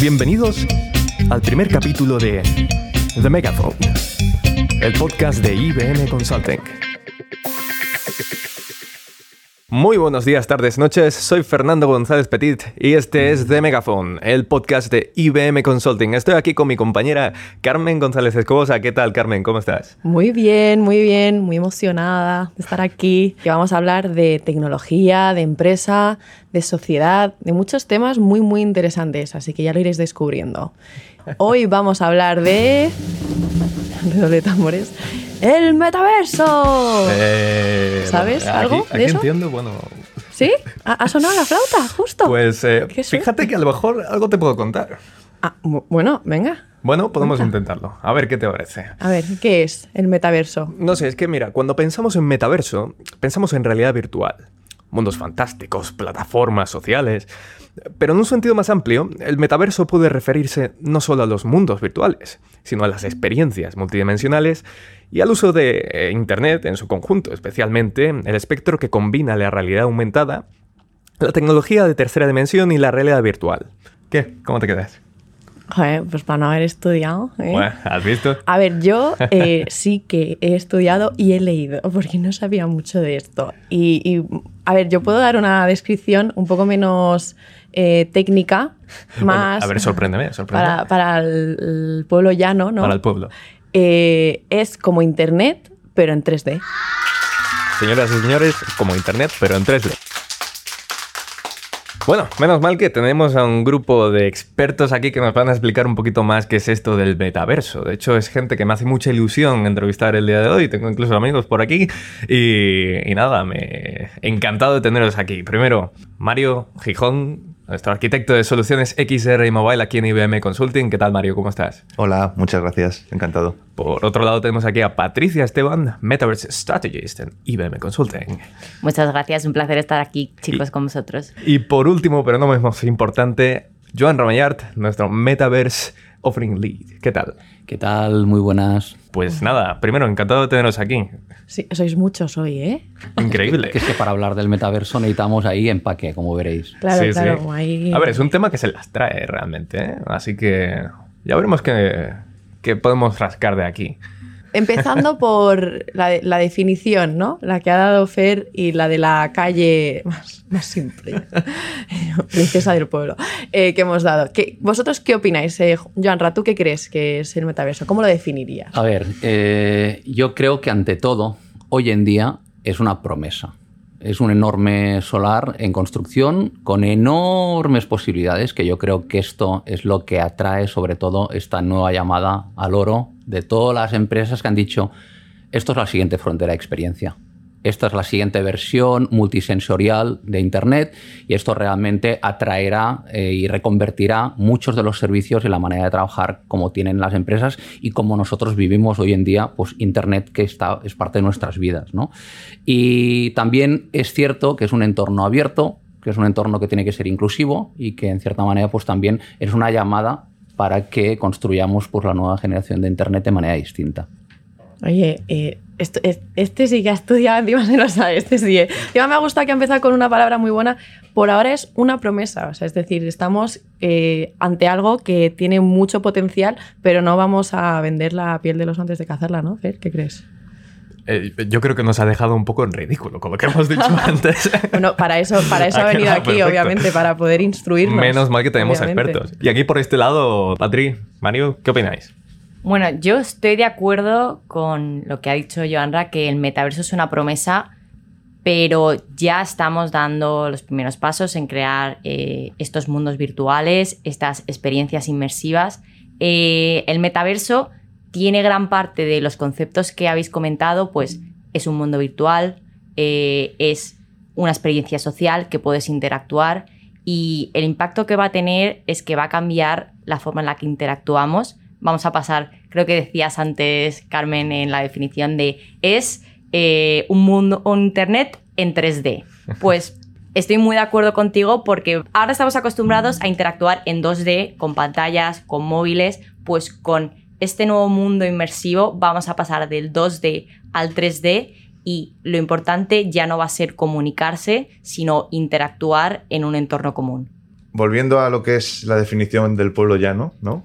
Bienvenidos al primer capítulo de The Megaphone, el podcast de IBM Consulting. Muy buenos días, tardes, noches. Soy Fernando González Petit y este es The Megaphone, el podcast de IBM Consulting. Estoy aquí con mi compañera Carmen González Escobosa. ¿Qué tal, Carmen? ¿Cómo estás? Muy bien, muy bien, muy emocionada de estar aquí. Que vamos a hablar de tecnología, de empresa, de sociedad, de muchos temas muy, muy interesantes, así que ya lo iréis descubriendo. Hoy vamos a hablar de... de tambores ¡El metaverso! Eh, ¿Sabes bueno, algo aquí, de aquí eso? entiendo, bueno... ¿Sí? ¿Ha, sonado la flauta? Justo. Pues eh, fíjate que a lo mejor algo te puedo contar. Ah, bu- bueno, venga. Bueno, podemos intentarlo. A ver qué te parece. A ver, ¿qué es el metaverso? No sé, es que mira, cuando pensamos en metaverso, pensamos en realidad virtual. Mundos fantásticos, plataformas sociales. Pero en un sentido más amplio, el metaverso puede referirse no solo a los mundos virtuales, sino a las experiencias multidimensionales y al uso de eh, Internet en su conjunto, especialmente el espectro que combina la realidad aumentada, la tecnología de tercera dimensión y la realidad virtual. ¿Qué? ¿Cómo te quedas? Joder, pues para no haber estudiado. ¿eh? Bueno, ¿has visto? A ver, yo eh, sí que he estudiado y he leído, porque no sabía mucho de esto. Y, y, a ver, yo puedo dar una descripción un poco menos eh, técnica, más Bueno, a ver, sorpréndeme, sorpréndeme. para, para el, el pueblo llano, ¿no? Para el pueblo. Eh, es como Internet, pero en 3D. Señoras y señores, como Internet, pero en 3D. Bueno, menos mal que tenemos a un grupo de expertos aquí que nos van a explicar un poquito más qué es esto del metaverso. De hecho, es gente que me hace mucha ilusión entrevistar el día de hoy. Tengo incluso amigos por aquí. Y, nada, me encantado de teneros aquí. Primero, Mario Gijón, nuestro arquitecto de soluciones XR y Mobile aquí en IBM Consulting. ¿Qué tal, Mario? ¿Cómo estás? Hola, muchas gracias, encantado. Por otro lado, tenemos aquí a Patricia Esteban, Metaverse Strategist en IBM Consulting. Muchas gracias, un placer estar aquí, chicos, con vosotros. Y por último, pero no menos importante, Joan Ramayart, nuestro Metaverse Offering Lead. ¿Qué tal? ¿Qué tal? Muy buenas. Pues nada, primero, encantado de teneros aquí. Sí, sois muchos hoy, ¿eh? Increíble. Que es que para hablar del metaverso necesitamos ahí empaque, como veréis. Claro, Sí, sí. claro. ahí- A ver, es un tema que se las trae realmente, ¿eh? Así que ya veremos qué, qué podemos rascar de aquí. Empezando por la, de- la definición, ¿no? La que ha dado Fer y la de la calle más, simple. Princesa del pueblo. eh, que hemos dado. ¿Qué- ¿Vosotros qué opináis? Eh, Joanra, ¿tú qué crees que es el metaverso? ¿Cómo lo definirías? A ver, eh, yo creo que ante todo, hoy en día es una promesa. Es un enorme solar en construcción con enormes posibilidades que yo creo que esto es lo que atrae sobre todo esta nueva llamada al oro de todas las empresas que han dicho esto es la siguiente frontera de experiencia. Esta es la siguiente versión multisensorial de Internet y esto realmente atraerá eh, y reconvertirá muchos de los servicios y la manera de trabajar como tienen las empresas y como nosotros vivimos hoy en día, pues Internet que está, es parte de nuestras vidas. ¿no? Y también es cierto que es un entorno abierto, que es un entorno que tiene que ser inclusivo y que en cierta manera pues también es una llamada para que construyamos pues, la nueva generación de Internet de manera distinta. Oye, eh, esto- este sí que ha estudiado, encima se lo sabe, este sí. eh. Encima me ha gustado que ha empezado con una palabra muy buena. Por ahora es una promesa, o sea, es decir, estamos eh, ante algo que tiene mucho potencial, pero no vamos a vender la piel de los antes de cazarla, ¿no, Fer? ¿Qué crees? Eh, yo creo que nos ha dejado un poco en ridículo con lo que hemos dicho antes. Bueno, para eso, para eso Ha ha venido aquí, perfecto. obviamente, para poder instruirnos. Menos mal que tenemos obviamente. expertos. Y aquí por este lado, Patri, Mario, ¿qué opináis? Bueno, yo estoy de acuerdo con lo que ha dicho Joanra, que el metaverso es una promesa, pero ya estamos dando los primeros pasos en crear eh, estos mundos virtuales, estas experiencias inmersivas. Eh, el metaverso tiene gran parte de los conceptos que habéis comentado, pues es un mundo virtual, eh, es una experiencia social que puedes interactuar y el impacto que va a tener es que va a cambiar la forma en la que interactuamos. Vamos a pasar, creo que decías antes, Carmen, en la definición de es eh, un mundo, un internet en 3D. Pues estoy muy de acuerdo contigo porque ahora estamos acostumbrados a interactuar en 2D con pantallas, con móviles, pues con este nuevo mundo inmersivo vamos a pasar del 2D al 3D y lo importante ya no va a ser comunicarse, sino interactuar en un entorno común. volviendo a lo que es la definición del pueblo llano, ¿no?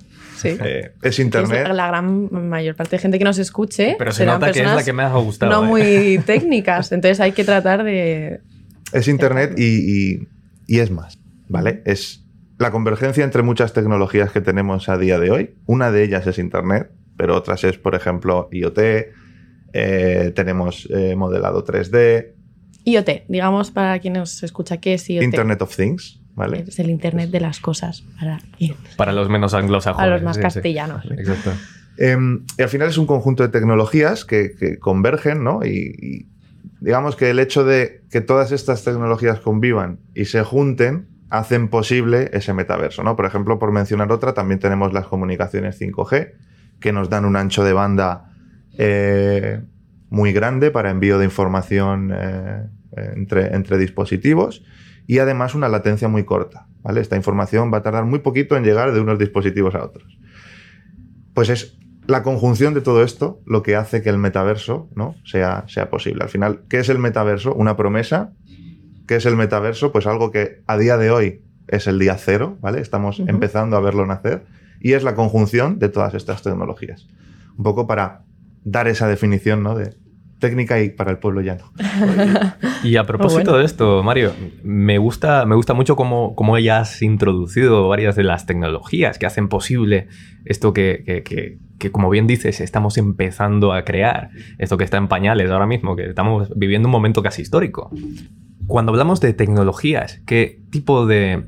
Sí. Eh, es Internet. Es la gran mayor parte de gente que nos escuche. Pero se serán nota que es la que me ha gustado. No ¿eh? muy técnicas. Entonces hay que tratar de. Es Internet y, y- y es más, ¿vale? Es la convergencia entre muchas tecnologías que tenemos a día de hoy. Una de ellas es Internet, pero otras es, por ejemplo, IoT, eh, tenemos eh, modelado 3D, IoT, digamos para quien nos escucha, ¿qué es IoT? Internet of Things, ¿vale? Es el Internet de las cosas. Para, Para los menos anglosajones. A los más sí, sí. castellanos. Exacto. Em, y al final es un conjunto de tecnologías que, que convergen, ¿no? Y, y digamos que el hecho de que todas estas tecnologías convivan y se junten hacen posible ese metaverso, ¿no? Por ejemplo, por mencionar otra, también tenemos las comunicaciones 5G, que nos dan un ancho de banda eh, muy grande para envío de información eh, entre, entre dispositivos y además una latencia muy corta, ¿vale? Esta información va a tardar muy poquito en llegar de unos dispositivos a otros. Pues es la conjunción de todo esto lo que hace que el metaverso ¿no? sea, sea posible. Al final, ¿qué es el metaverso? Una promesa. ¿Qué es el metaverso? Pues algo que a día de hoy es el día cero, ¿vale? Estamos empezando a verlo nacer. Y es la conjunción de todas estas tecnologías. Un poco para dar esa definición ¿no? de técnica y para el pueblo llano. Y a propósito bueno. de esto, Mario, me gusta, me gusta mucho cómo, cómo ya has introducido varias de las tecnologías que hacen posible esto que, que- que- que, como bien dices, estamos empezando a crear. Esto que está en pañales ahora mismo, que estamos viviendo un momento casi histórico. Cuando hablamos de tecnologías, ¿qué tipo de,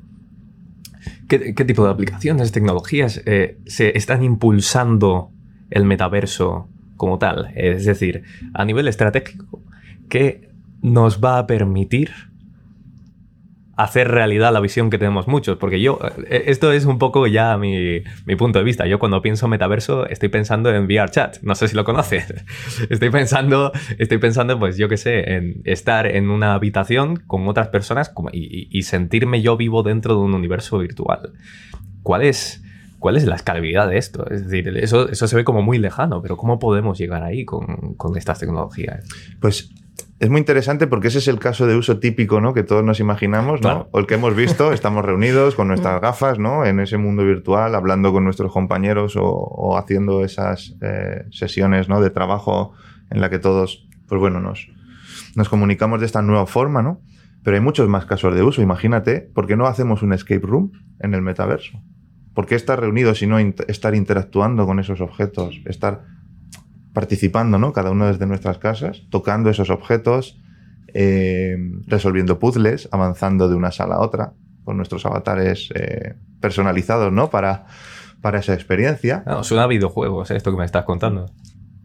qué, qué tipo de aplicaciones, tecnologías eh, se están impulsando el metaverso como tal? Es decir, a nivel estratégico, ¿qué nos va a permitir hacer realidad la visión que tenemos muchos? Porque yo, eh, esto es un poco ya mi, mi punto de vista. Yo cuando pienso metaverso estoy pensando en VR Chat. No sé si lo conoces. Estoy pensando, estoy pensando, pues yo qué sé, en estar en una habitación con otras personas y- y sentirme yo vivo dentro de un universo virtual. ¿Cuál es, cuál es la escalabilidad de esto? Es decir, eso, eso se ve como muy lejano, pero ¿cómo podemos llegar ahí con, con estas tecnologías? Pues es muy interesante porque ese es el caso de uso típico, ¿no? Que todos nos imaginamos, ¿no? Claro. O el que hemos visto, estamos reunidos con nuestras gafas, ¿no? En ese mundo virtual, hablando con nuestros compañeros o, o haciendo esas eh, sesiones, ¿no? De trabajo en la que todos, pues bueno, nos, nos comunicamos de esta nueva forma, ¿no? Pero hay muchos más casos de uso. Imagínate, ¿por qué no hacemos un escape room en el metaverso? ¿Por qué estar reunidos y no estar interactuando con esos objetos? Estar participando, ¿no? Cada uno desde nuestras casas, tocando esos objetos, eh, resolviendo puzzles, avanzando de una sala a otra, con nuestros avatares eh, personalizados, ¿no? Para, para esa experiencia. No, suena a videojuegos esto que me estás contando.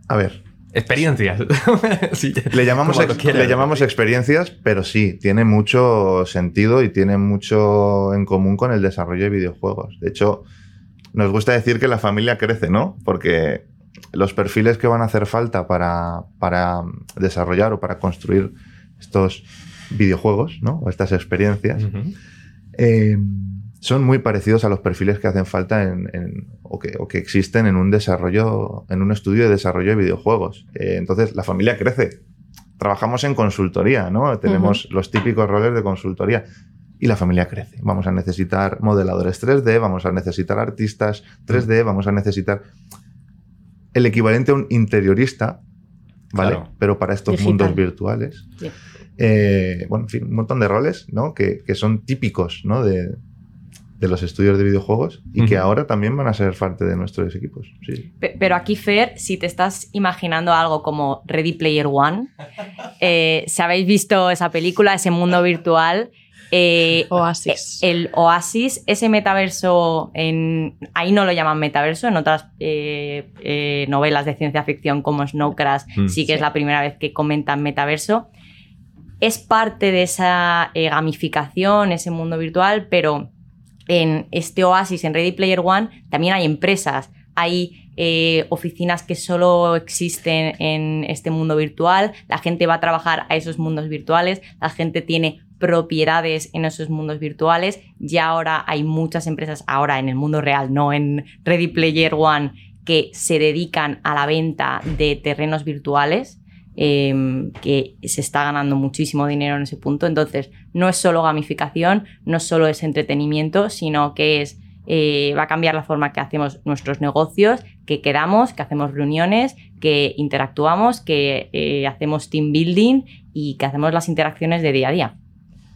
A ver, Experiencias. Sí, le llamamos, le llamamos experiencias, pero sí, tiene mucho sentido y tiene mucho en común con el desarrollo de videojuegos. De hecho, nos gusta decir que la familia crece, ¿no? Porque los perfiles que van a hacer falta para, para desarrollar o para construir estos videojuegos, ¿no? O estas experiencias, eh, son muy parecidos a los perfiles que hacen falta en, en- o, que, o que existen en un desarrollo, en un estudio de desarrollo de videojuegos. Eh, entonces, la familia crece. Trabajamos en consultoría, ¿no? Tenemos los típicos roles de consultoría. Y la familia crece. Vamos a necesitar modeladores 3D, vamos a necesitar artistas 3D, vamos a necesitar el equivalente a un interiorista, ¿vale? Claro. Pero para estos Digital. mundos virtuales. Eh, bueno, en fin, un montón de roles, ¿no? Que, que son típicos, ¿no? De, de los estudios de videojuegos y que ahora también van a ser parte de nuestros equipos. Sí. Pe- Pero aquí, Fer, si te estás imaginando algo como Ready Player One, eh, si habéis visto esa película, ese mundo virtual, eh, Oasis. el Oasis, ese metaverso, en, ahí no lo llaman metaverso, en otras eh, eh, novelas de ciencia ficción como Snow Crash Mm. sí que Sí. es la primera vez que comentan metaverso. Es parte de esa eh, gamificación, ese mundo virtual, pero en este Oasis, en Ready Player One, también hay empresas, hay eh, oficinas que solo existen en este mundo virtual, la gente va a trabajar a esos mundos virtuales, la gente tiene propiedades en esos mundos virtuales, ya ahora hay muchas empresas, ahora en el mundo real, no en Ready Player One, que se dedican a la venta de terrenos virtuales. Em, que se está ganando muchísimo dinero en ese punto. Entonces, no es solo gamificación, no solo es entretenimiento, sino que es eh, va a cambiar la forma que hacemos nuestros negocios, que quedamos, que hacemos reuniones, que interactuamos, que eh, hacemos team building y que hacemos las interacciones de día a día.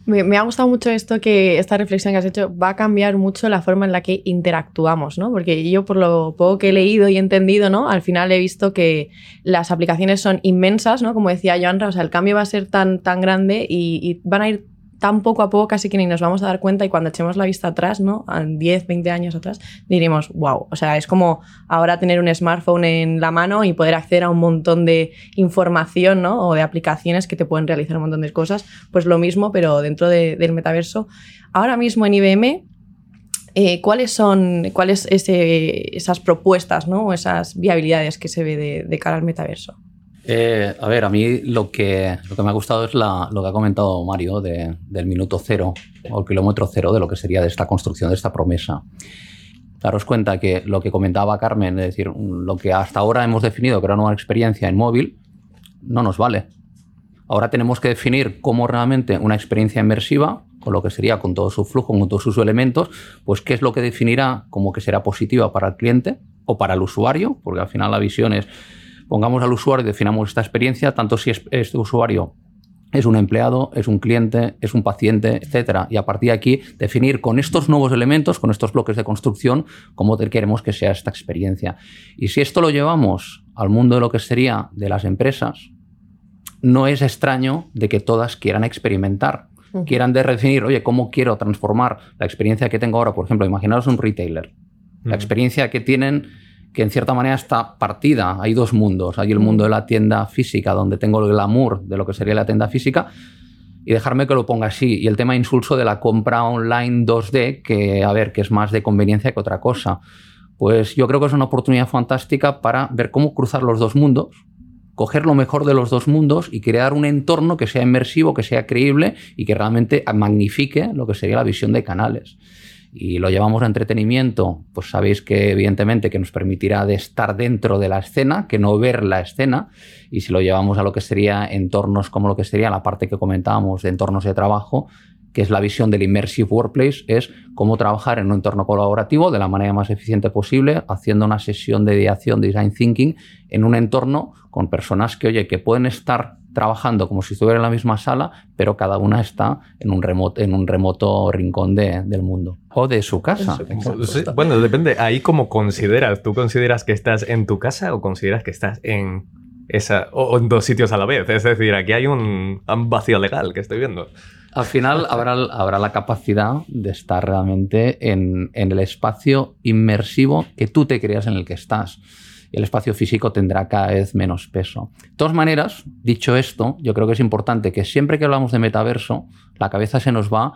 Me, ha gustado mucho esto que esta reflexión que has hecho va a cambiar mucho la forma en la que interactuamos, ¿no? Porque yo por lo poco que he leído y entendido, ¿no? Al final he visto que las aplicaciones son inmensas, ¿no? Como decía Joanra, o sea, el cambio va a ser tan, tan grande y, y van a ir tan poco a poco casi que ni nos vamos a dar cuenta y cuando echemos la vista atrás, ¿no? A 10, 20 años atrás, diremos, wow, o sea, es como ahora tener un smartphone en la mano y poder acceder a un montón de información, ¿no? O de aplicaciones que te pueden realizar un montón de cosas, pues lo mismo, pero dentro del metaverso. Ahora mismo en IBM, eh, ¿cuáles son cuáles esas propuestas, ¿no? O esas viabilidades que se ve de cara al metaverso? Eh, a ver, a mí lo que, lo que me ha gustado es lo que ha comentado Mario del minuto cero o el kilómetro cero de lo que sería de esta construcción, de esta promesa. Daros cuenta que lo que comentaba Carmen, es decir, lo que hasta ahora hemos definido que era una experiencia en móvil, no nos vale. Ahora tenemos que definir cómo realmente una experiencia inmersiva, con lo que sería con todo su flujo, con todos sus elementos, pues qué es lo que definirá como que será positiva para el cliente o para el usuario, porque al final la visión es pongamos al usuario y definamos esta experiencia, tanto si este usuario es un empleado, es un cliente, es un paciente, etcétera. Y a partir de aquí, definir con estos nuevos elementos, con estos bloques de construcción, cómo queremos que sea esta experiencia. Y si esto lo llevamos al mundo de lo que sería de las empresas, no es extraño de que todas quieran experimentar, quieran definir, oye, ¿cómo quiero transformar la experiencia que tengo ahora? Por ejemplo, imaginaros un retailer. La experiencia que tienen que en cierta manera está partida. Hay dos mundos. Hay el mundo de la tienda física, donde tengo el glamour de lo que sería la tienda física, y dejarme que lo ponga así. Y el tema insulso de la compra online 2D, que a ver, que es más de conveniencia que otra cosa. Pues yo creo que es una oportunidad fantástica para ver cómo cruzar los dos mundos, coger lo mejor de los dos mundos y crear un entorno que sea inmersivo, que sea creíble y que realmente magnifique lo que sería la visión de canales y lo llevamos a entretenimiento, pues sabéis que evidentemente que nos permitirá de estar dentro de la escena, que no ver la escena, y si lo llevamos a lo que sería entornos como lo que sería la parte que comentábamos de entornos de trabajo, que es la visión del Immersive Workplace, es cómo trabajar en un entorno colaborativo de la manera más eficiente posible, haciendo una sesión de ideación, design thinking, en un entorno con personas que, oye, que pueden estar trabajando como si estuviera en la misma sala, pero cada una está en un remoto, en un remoto rincón del mundo. O de su casa. bueno, depende. Ahí como consideras. ¿Tú consideras que estás en tu casa o consideras que estás en esa o en dos sitios a la vez? Es decir, aquí hay un, vacío legal que estoy viendo. Al final habrá, habrá la capacidad de estar realmente en, en el espacio inmersivo que tú te creas en el que estás el espacio físico tendrá cada vez menos peso. De todas maneras, dicho esto, yo creo que es importante que siempre que hablamos de metaverso, la cabeza se nos va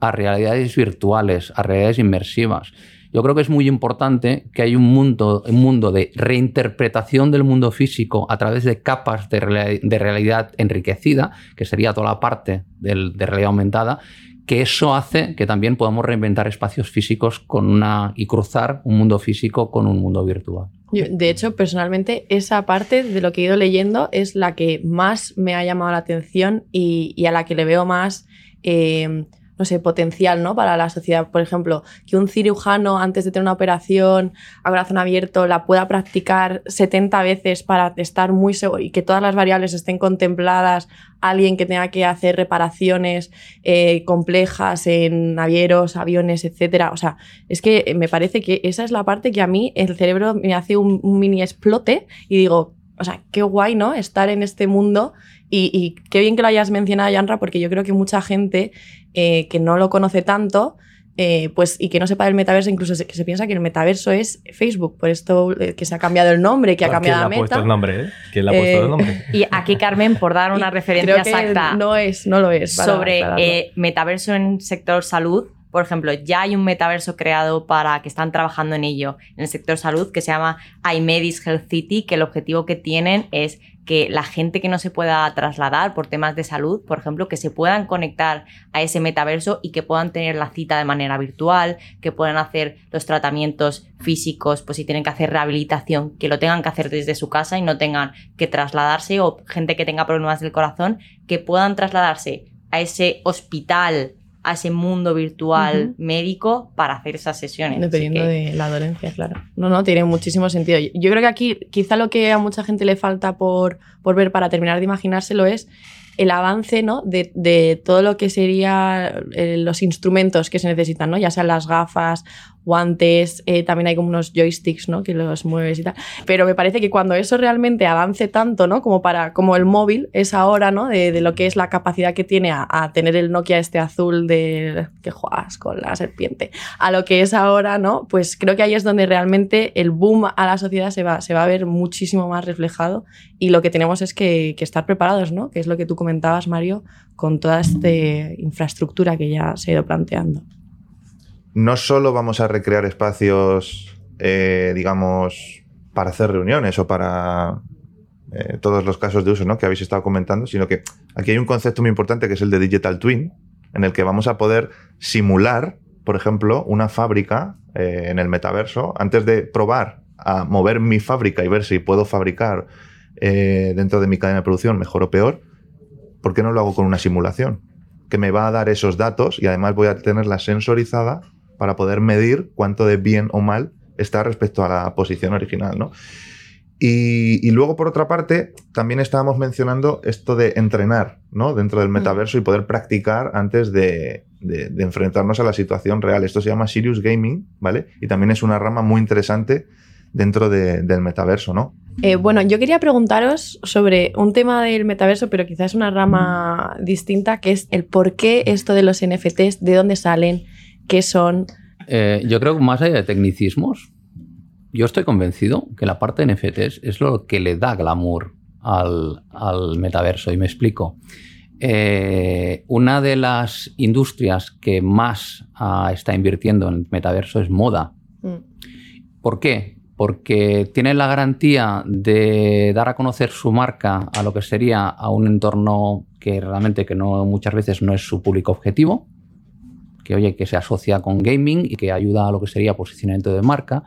a realidades virtuales, a realidades inmersivas. Yo creo que es muy importante que hay un mundo, un mundo de reinterpretación del mundo físico a través de capas de, realidad enriquecida, que sería toda la parte de realidad aumentada, que eso hace que también podamos reinventar espacios físicos con una, y cruzar un mundo físico con un mundo virtual. de hecho, personalmente, esa parte de lo que he ido leyendo es la que más me ha llamado la atención y, a la que le veo más... Eh, no potencial, ¿no? Para la sociedad. Por ejemplo, que un cirujano antes de tener una operación a corazón abierto la pueda practicar 70 veces para estar muy seguro y que todas las variables estén contempladas, alguien que tenga que hacer reparaciones eh, complejas en navieros, aviones, etcétera. O sea, es que me parece que esa es la parte que a mí el cerebro me hace un mini explote y digo, o sea, qué guay, ¿no? Estar en este mundo y, qué bien que lo hayas mencionado, Yanra, porque yo creo que mucha gente eh, que no lo conoce tanto, eh, pues, y que no sepa del metaverso, incluso que se piensa que el metaverso es Facebook, por esto eh, que se ha cambiado el nombre, que ha cambiado la meta. ¿Quién le ha puesto el nombre? ¿Quién le ha puesto el nombre? Y aquí, Carmen, por dar una referencia exacta. No es, no lo es. sobre metaverso en sector salud, por ejemplo, ya hay un metaverso creado para que están trabajando en ello en el sector salud que se llama iMedis Health City, que el objetivo que tienen es que la gente que no se pueda trasladar por temas de salud, por ejemplo, que se puedan conectar a ese metaverso y que puedan tener la cita de manera virtual, que puedan hacer los tratamientos físicos, pues si tienen que hacer rehabilitación, que lo tengan que hacer desde su casa y no tengan que trasladarse o gente que tenga problemas del corazón, que puedan trasladarse a ese hospital a ese mundo virtual médico para hacer esas sesiones. Dependiendo de la dolencia, claro. No, no, tiene muchísimo sentido. Yo creo que aquí quizá lo que a mucha gente le falta por, por ver para terminar de imaginárselo es el avance ¿no? de, de todo lo que serían eh, los instrumentos que se necesitan, ¿no? ya sean las gafas guantes, eh, también hay como unos joysticks, ¿no? Que los mueves y tal. Pero me parece que cuando eso realmente avance tanto, ¿no? Como para, como el móvil es ahora, ¿no? De, lo que es la capacidad que tiene a, tener el Nokia este azul de que juegas con la serpiente, a lo que es ahora, ¿no? Pues creo que ahí es donde realmente el boom a la sociedad se va, se va a ver muchísimo más reflejado y lo que tenemos es que, que estar preparados, ¿no? Que es lo que tú comentabas, Mario, con toda esta infraestructura que ya se ha ido planteando no solo vamos a recrear espacios, eh, digamos, para hacer reuniones o para eh, todos los casos de uso ¿no? que habéis estado comentando, sino que aquí hay un concepto muy importante que es el de Digital Twin, en el que vamos a poder simular, por ejemplo, una fábrica eh, en el metaverso antes de probar a mover mi fábrica y ver si puedo fabricar dentro de mi cadena de producción mejor o peor. ¿Por qué no lo hago con una simulación? Que me va a dar esos datos y además voy a tenerla sensorizada para poder medir cuánto de bien o mal está respecto a la posición original, ¿no? Y, luego, por otra parte, también estábamos mencionando esto de entrenar ¿no? dentro del mm. metaverso y poder practicar antes de, enfrentarnos a la situación real. Esto se llama Serious Gaming, ¿vale? Y también es una rama muy interesante dentro del metaverso, ¿no? Eh, bueno, yo quería preguntaros sobre un tema del metaverso, pero quizás una rama distinta, que es el por qué esto de los NFTs, de dónde salen, qué son. Eh, yo creo que más allá de tecnicismos, yo estoy convencido que la parte de NFTs es lo que le da glamour al, metaverso. Y me explico. Eh, una de las industrias que más ah, está invirtiendo en el metaverso es moda. Mm. ¿Por qué? Porque tiene la garantía de dar a conocer su marca a lo que sería a un entorno que realmente que no muchas veces no es su público objetivo que, oye, que se asocia con gaming y que ayuda a lo que sería posicionamiento de marca.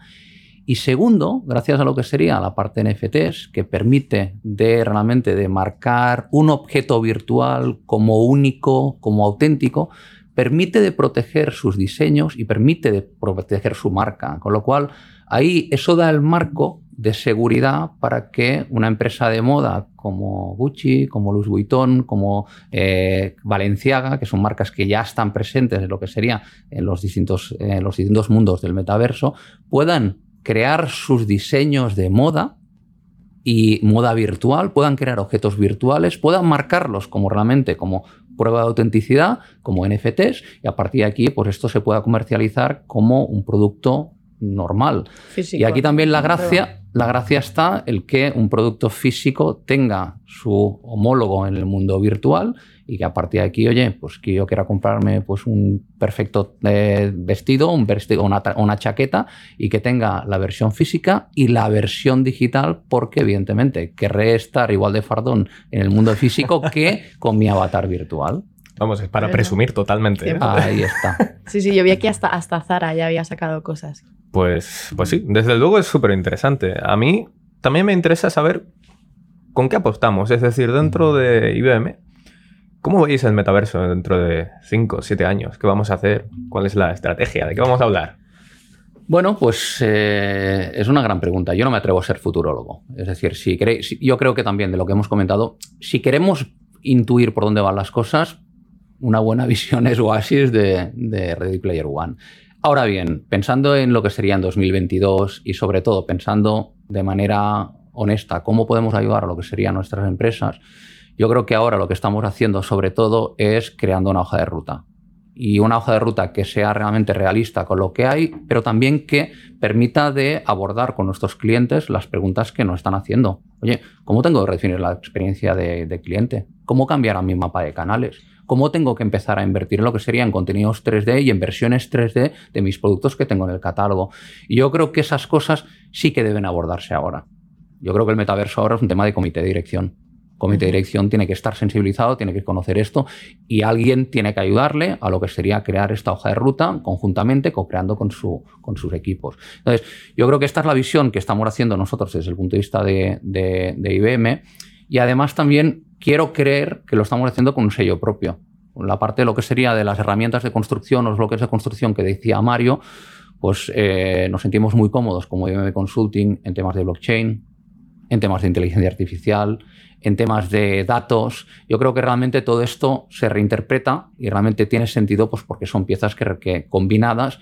Y segundo, gracias a lo que sería la parte NFTs, que permite de realmente de marcar un objeto virtual como único, como auténtico, permite de proteger sus diseños y permite de proteger su marca. Con lo cual, ahí eso da el marco de seguridad para que una empresa de moda como Gucci, como Louis Vuitton, como eh, Balenciaga, que son marcas que ya están presentes en lo que sería en los distintos, en los distintos mundos del metaverso, puedan crear sus diseños de moda y moda virtual, puedan crear objetos virtuales, puedan marcarlos como realmente como prueba de autenticidad, como NFTs, y a partir de aquí, pues esto se pueda comercializar como un producto normal. y aquí también la gracia, la gracia está el que un producto físico tenga su homólogo en el mundo virtual y que a partir de aquí, oye, pues que yo quiera comprarme pues un perfecto eh, vestido, un vestido una, una, chaqueta y que tenga la versión física y la versión digital porque evidentemente querré estar igual de fardón en el mundo físico que con mi avatar virtual. Vamos, es para presumir totalmente. ¿eh? Ahí está. Sí, sí, yo vi aquí hasta, hasta Zara ya había sacado cosas. Pues, pues sí, desde luego es súper interesante. A mí también me interesa saber con qué apostamos. Es decir, dentro de IBM, ¿cómo veis el metaverso dentro de 5 o 7 años? ¿Qué vamos a hacer? ¿Cuál es la estrategia? ¿De qué vamos a hablar? Bueno, pues eh, es una gran pregunta. Yo no me atrevo a ser futurólogo. Es decir, si queréis, yo creo que también de lo que hemos comentado, si queremos intuir por dónde van las cosas, una buena visión es Oasis de, de Ready Player One. Ahora bien, pensando en lo que sería en 2022 y sobre todo pensando de manera honesta cómo podemos ayudar a lo que serían nuestras empresas, yo creo que ahora lo que estamos haciendo sobre todo es creando una hoja de ruta. Y una hoja de ruta que sea realmente realista con lo que hay, pero también que permita de abordar con nuestros clientes las preguntas que nos están haciendo. Oye, ¿cómo tengo que redefinir la experiencia de, cliente? ¿Cómo cambiar a mi mapa de canales? Cómo tengo que empezar a invertir en lo que serían contenidos 3D y en versiones 3D de mis productos que tengo en el catálogo. Y yo creo que esas cosas sí que deben abordarse ahora. Yo creo que el metaverso ahora es un tema de comité de dirección. Comité de dirección tiene que estar sensibilizado, tiene que conocer esto y alguien tiene que ayudarle a lo que sería crear esta hoja de ruta conjuntamente, co-creando con, su, con sus equipos. Entonces, yo creo que esta es la visión que estamos haciendo nosotros desde el punto de vista de, de IBM y además también quiero creer que lo estamos haciendo con un sello propio. La parte de lo que sería de las herramientas de construcción, los bloques de construcción que decía Mario, pues eh, nos sentimos muy cómodos como IBM Consulting en temas de blockchain, en temas de inteligencia artificial, en temas de datos. Yo creo que realmente todo esto se reinterpreta y realmente tiene sentido pues porque son piezas que combinadas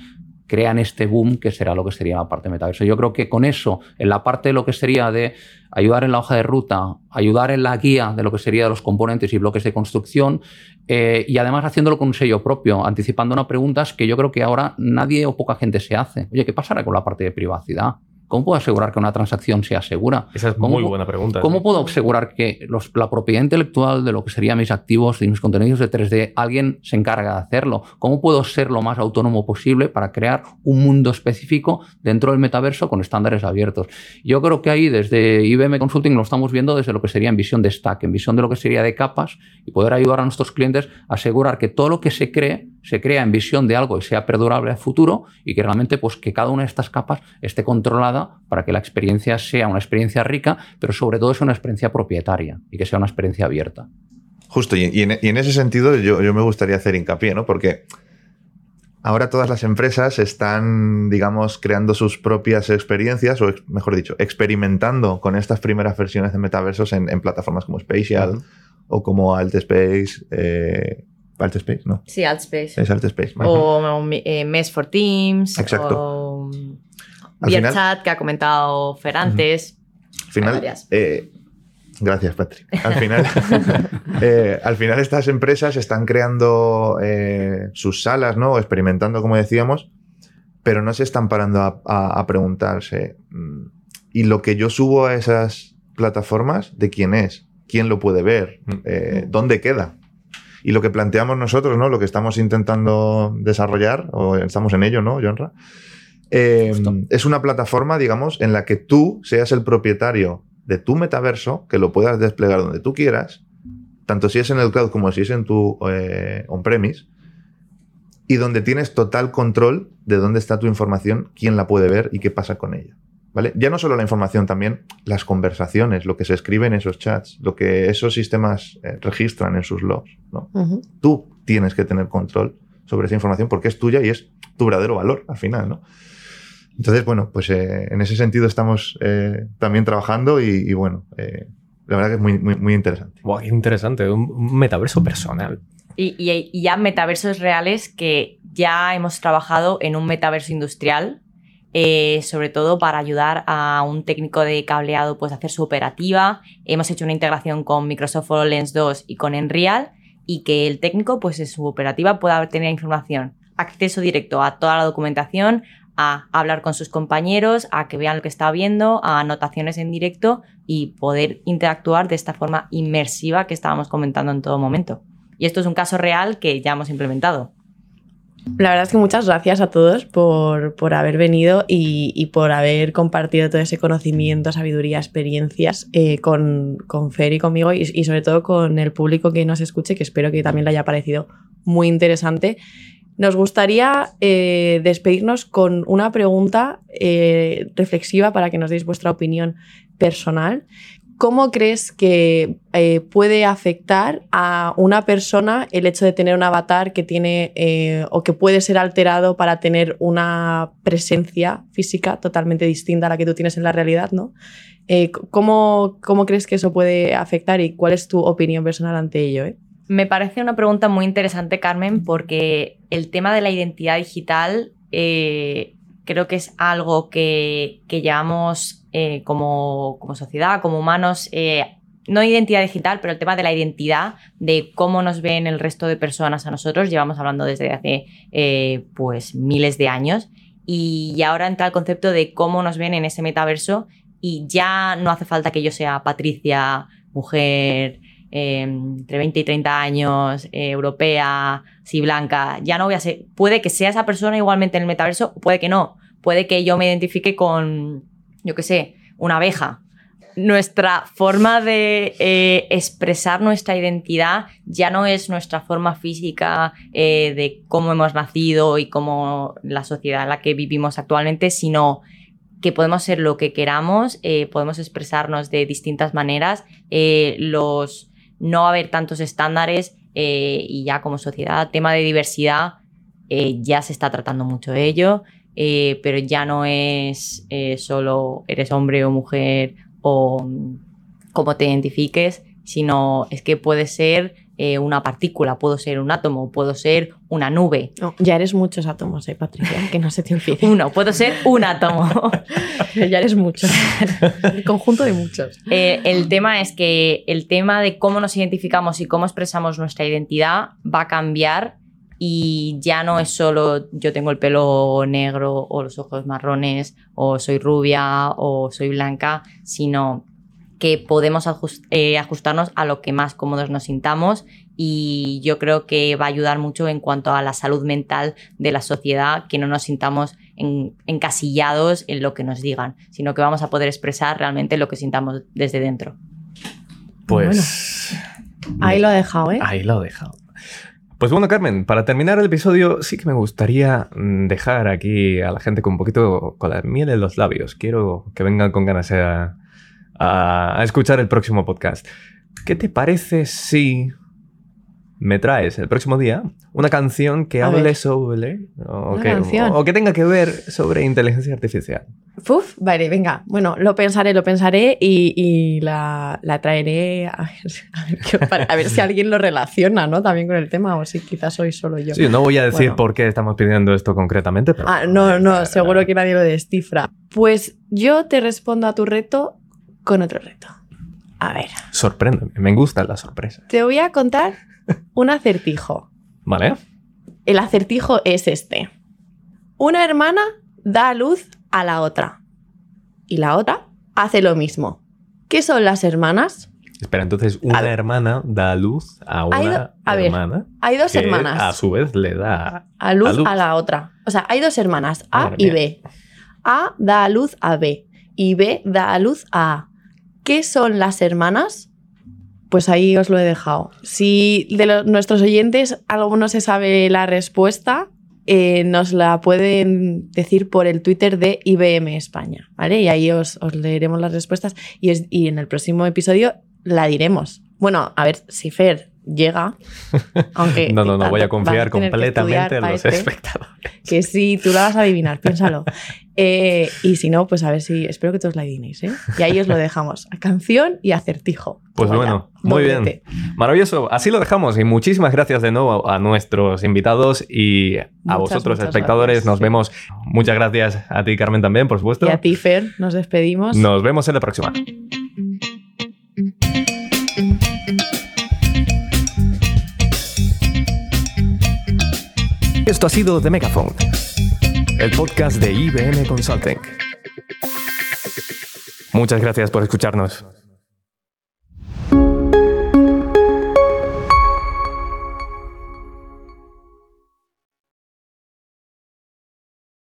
crean este boom que será lo que sería la parte de metaverso. Yo creo que con eso, en la parte de lo que sería de ayudar en la hoja de ruta, ayudar en la guía de lo que sería de los componentes y bloques de construcción, eh, y además haciéndolo con un sello propio, anticipando unas preguntas que yo creo que ahora nadie o poca gente se hace. Oye, ¿qué pasará con la parte de privacidad? ¿Cómo puedo asegurar que una transacción sea segura? Esa es muy buena pregunta. ¿Cómo puedo asegurar que la propiedad intelectual de lo que serían mis activos y mis contenidos de 3D, alguien se encarga de hacerlo? ¿Cómo puedo ser lo más autónomo posible para crear un mundo específico dentro del metaverso con estándares abiertos? Yo creo que ahí desde IBM Consulting lo estamos viendo desde lo que sería en visión de stack, en visión de lo que sería de capas y poder ayudar a nuestros clientes a asegurar que todo lo que se cree se crea en visión de algo y sea perdurable a futuro y que realmente pues que cada una de estas capas esté controlada para que la experiencia sea una experiencia rica, pero sobre todo sea una experiencia propietaria y que sea una experiencia abierta. Justo, y, en, ese sentido yo, me gustaría hacer hincapié, ¿no? Porque ahora todas las empresas están, digamos, creando sus propias experiencias, o mejor dicho, experimentando con estas primeras versiones de metaversos en, plataformas como Spatial o como Altspace, eh, Altspace, ¿no? Sí, Altspace. Es Altspace. O eh, Mess for Teams. Exacto. O VRChat, que ha comentado Fer antes. Al final, eh, gracias, Patrick. Al final, eh, al final estas empresas están creando sus salas, ¿no? Experimentando, como decíamos, pero no se están parando a, preguntarse, mm, ¿y lo que yo subo a esas plataformas, de quién es? ¿Quién lo puede ver? Mm. ¿Dónde queda? Y lo que planteamos nosotros, ¿no? Lo que estamos intentando desarrollar, o estamos en ello, ¿no, Jonra? Eh, es una plataforma, digamos, en la que tú seas el propietario de tu metaverso, que lo puedas desplegar donde tú quieras, tanto si es en el cloud como si es en tu eh, on-premise, y donde tienes total control de dónde está tu información, quién la puede ver y qué pasa con ella. ¿Vale? Ya no solo la información, también las conversaciones, lo que se escribe en esos chats, lo que esos sistemas eh, registran en sus logs. ¿no? Tú tienes que tener control sobre esa información porque es tuya y es tu verdadero valor al final. ¿no? Entonces, bueno, pues eh, en ese sentido estamos eh, también trabajando y, bueno, la verdad que es muy, muy, muy interesante. Wow, qué interesante, un metaverso personal. Y, y, ya metaversos reales que ya hemos trabajado en un metaverso industrial eh, sobre todo para ayudar a un técnico de cableado pues, a hacer su operativa. Hemos hecho una integración con Microsoft HoloLens 2 y con Enreal y que el técnico pues, en su operativa pueda tener información, acceso directo a toda la documentación, a hablar con sus compañeros, a que vean lo que está viendo, a anotaciones en directo y poder interactuar de esta forma inmersiva que estábamos comentando en todo momento. Y esto es un caso real que ya hemos implementado. La verdad es que muchas gracias a todos por, haber venido y, por haber compartido todo ese conocimiento, sabiduría, experiencias eh, con, con, Fer y conmigo y, sobre todo con el público que nos escuche, que espero que también le haya parecido muy interesante. Nos gustaría eh, despedirnos con una pregunta eh, reflexiva para que nos deis vuestra opinión personal, ¿Cómo crees que eh, puede afectar a una persona el hecho de tener un avatar que tiene o que puede ser alterado para tener una presencia física totalmente distinta a la que tú tienes en la realidad? ¿no? Eh, ¿cómo, crees que eso puede afectar y cuál es tu opinión personal ante ello? Me parece una pregunta muy interesante, Carmen, porque el tema de la identidad digital creo que es algo que, que llevamos eh, como, sociedad, como humanos, eh, no identidad digital, pero el tema de la identidad, de cómo nos ven el resto de personas a nosotros, llevamos hablando desde hace eh, pues miles de años. Y, ahora entra el concepto de cómo nos ven en ese metaverso y ya no hace falta que yo sea Patricia, mujer, entre 20 y 30 años, europea, si blanca, ya no voy a ser, puede que sea esa persona igualmente en el metaverso, puede que no, puede que yo me identifique con yo qué sé, una abeja. nuestra forma de eh, expresar nuestra identidad ya no es nuestra forma física eh, de cómo hemos nacido y cómo la sociedad en la que vivimos actualmente, sino que podemos ser lo que queramos, eh, podemos expresarnos de distintas maneras, los, no va a haber tantos estándares y ya como sociedad, tema de diversidad, ya se está tratando mucho de ello. pero ya no es solo eres hombre o mujer o cómo te identifiques, sino es que puede ser eh, una partícula, puedo ser un átomo, puedo ser una nube. ya eres muchos átomos, ¿eh, Patricia? Que no se te olvide. Uno, puedo ser un átomo. ya eres muchos. El conjunto de muchos. Eh, el tema es que el tema de cómo nos identificamos y cómo expresamos nuestra identidad va a cambiar y ya no es solo yo tengo el pelo negro o los ojos marrones o soy rubia o soy blanca, sino que podemos eh, ajustarnos a lo que más cómodos nos sintamos y yo creo que va a ayudar mucho en cuanto a la salud mental de la sociedad, que no nos sintamos encasillados en lo que nos digan, sino que vamos a poder expresar realmente lo que sintamos desde dentro. Pues... ahí lo ha dejado, ¿eh? Ahí lo ha dejado. Pues bueno, Carmen, para terminar el episodio, sí que me gustaría mm, dejar aquí a la gente con un poquito con la miel en los labios. Quiero que vengan con ganas a, a escuchar el próximo podcast. ¿Qué te parece si me traes el próximo día una canción que hable sobre. O que, o que, tenga que ver sobre inteligencia artificial. Uf, vale, venga. Bueno, lo pensaré, lo pensaré y, la, traeré a ver, si alguien lo relaciona, ¿no? También con el tema, o si quizás soy solo yo. Sí, no voy a decir por qué estamos pidiendo esto concretamente, pero. Ah, no, no, seguro que nadie lo descifra. Pues yo te respondo a tu reto con otro reto. A ver. Sorpréndeme, me gusta la sorpresa. Te voy a contar un acertijo. Vale. El acertijo es este. Una hermana da a luz a la otra. Y la otra hace lo mismo. ¿Qué son las hermanas? Espera, entonces una hermana da a luz a una hermana. hay dos hermanas. A su vez le da a luz, a la otra. O sea, hay dos hermanas, A y B. A da a luz a B y B da a luz a A. ¿Qué son las hermanas? Pues ahí os lo he dejado. Si de nuestros oyentes alguno se sabe la respuesta, eh, nos la pueden decir por el Twitter de IBM España, ¿vale? Y ahí os, leeremos las respuestas y, en el próximo episodio la diremos. Bueno, a ver si Fer llega. Aunque no, no, no, voy a confiar completamente en los este, espectadores. Que sí, tú la vas a adivinar, piénsalo. Eh, y si no, pues a ver si. Espero que todos la adivinéis, ¿eh? Y ahí os lo dejamos. A canción y acertijo. Pues bueno, muy bien. Maravilloso. Así lo dejamos. Y muchísimas gracias de nuevo a nuestros invitados y a vosotros, espectadores. nos vemos. Muchas gracias a ti, Carmen, también, por supuesto. Y a ti, Fer. Nos despedimos. Nos vemos en la próxima. Esto ha sido The Megaphone, el podcast de IBM Consulting. Muchas gracias por escucharnos.